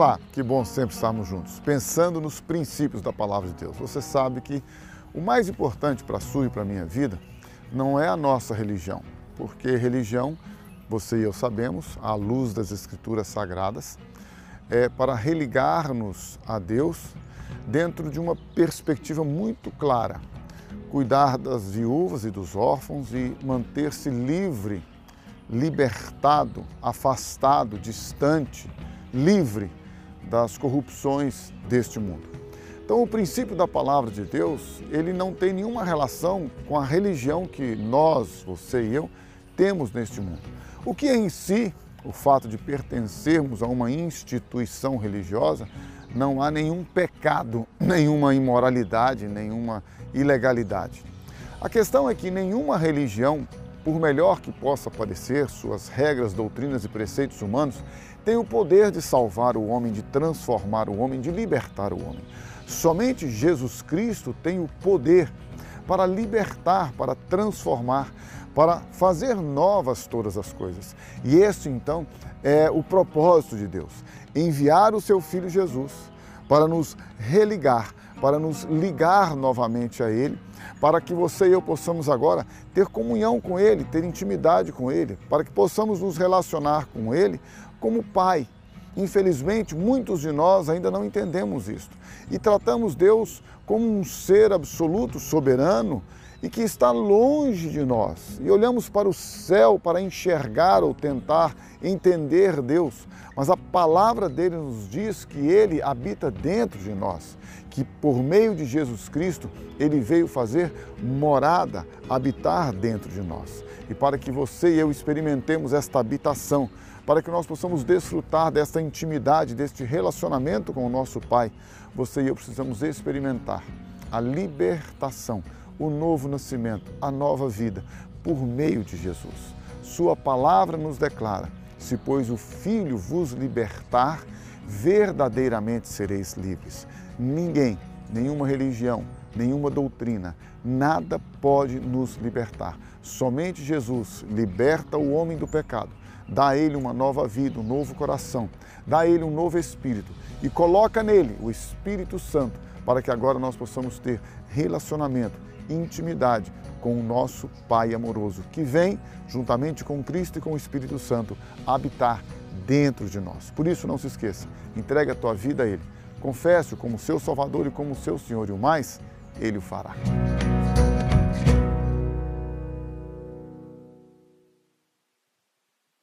Olá, que bom sempre estarmos juntos, pensando nos princípios da palavra de Deus. Você sabe que o mais importante para a sua e para a minha vida não é a nossa religião, porque religião, você e eu sabemos, à luz das escrituras sagradas, é para religar-nos a Deus dentro de uma perspectiva muito clara. Cuidar das viúvas e dos órfãos e manter-se livre, libertado, afastado, distante, livre das corrupções deste mundo. Então, o princípio da palavra de Deus, ele não tem nenhuma relação com a religião que nós, você e eu, temos neste mundo. O que é em si o fato de pertencermos a uma instituição religiosa, não há nenhum pecado, nenhuma imoralidade, nenhuma ilegalidade. A questão é que nenhuma religião, por melhor que possa parecer, suas regras, doutrinas e preceitos humanos, tem o poder de salvar o homem, de transformar o homem, de libertar o homem. Somente Jesus Cristo tem o poder para libertar, para transformar, para fazer novas todas as coisas. E esse então é o propósito de Deus: enviar o seu filho Jesus para nos religar, para nos ligar novamente a Ele, para que você e eu possamos agora ter comunhão com Ele, ter intimidade com Ele, para que possamos nos relacionar com Ele como Pai. Infelizmente, muitos de nós ainda não entendemos isto e tratamos Deus como um ser absoluto, soberano e que está longe de nós. E olhamos para o céu para enxergar ou tentar entender Deus, mas a palavra dele nos diz que ele habita dentro de nós, que por meio de Jesus Cristo ele veio fazer morada, habitar dentro de nós. E para que você e eu experimentemos esta habitação, para que nós possamos desfrutar desta intimidade, deste relacionamento com o nosso Pai, você e eu precisamos experimentar a libertação, o novo nascimento, a nova vida por meio de Jesus. Sua palavra nos declara: se, pois, o Filho vos libertar, verdadeiramente sereis livres. Ninguém, nenhuma religião, nenhuma doutrina, nada pode nos libertar. Somente Jesus liberta o homem do pecado dá a ele uma nova vida, um novo coração, dá a ele um novo espírito e coloca nele o Espírito Santo para que agora nós possamos ter relacionamento, intimidade com o nosso Pai amoroso, que vem, juntamente com Cristo e com o Espírito Santo, habitar dentro de nós. Por isso, não se esqueça, entregue a tua vida a Ele, confesse-o como seu Salvador e como seu Senhor, e o mais, Ele o fará.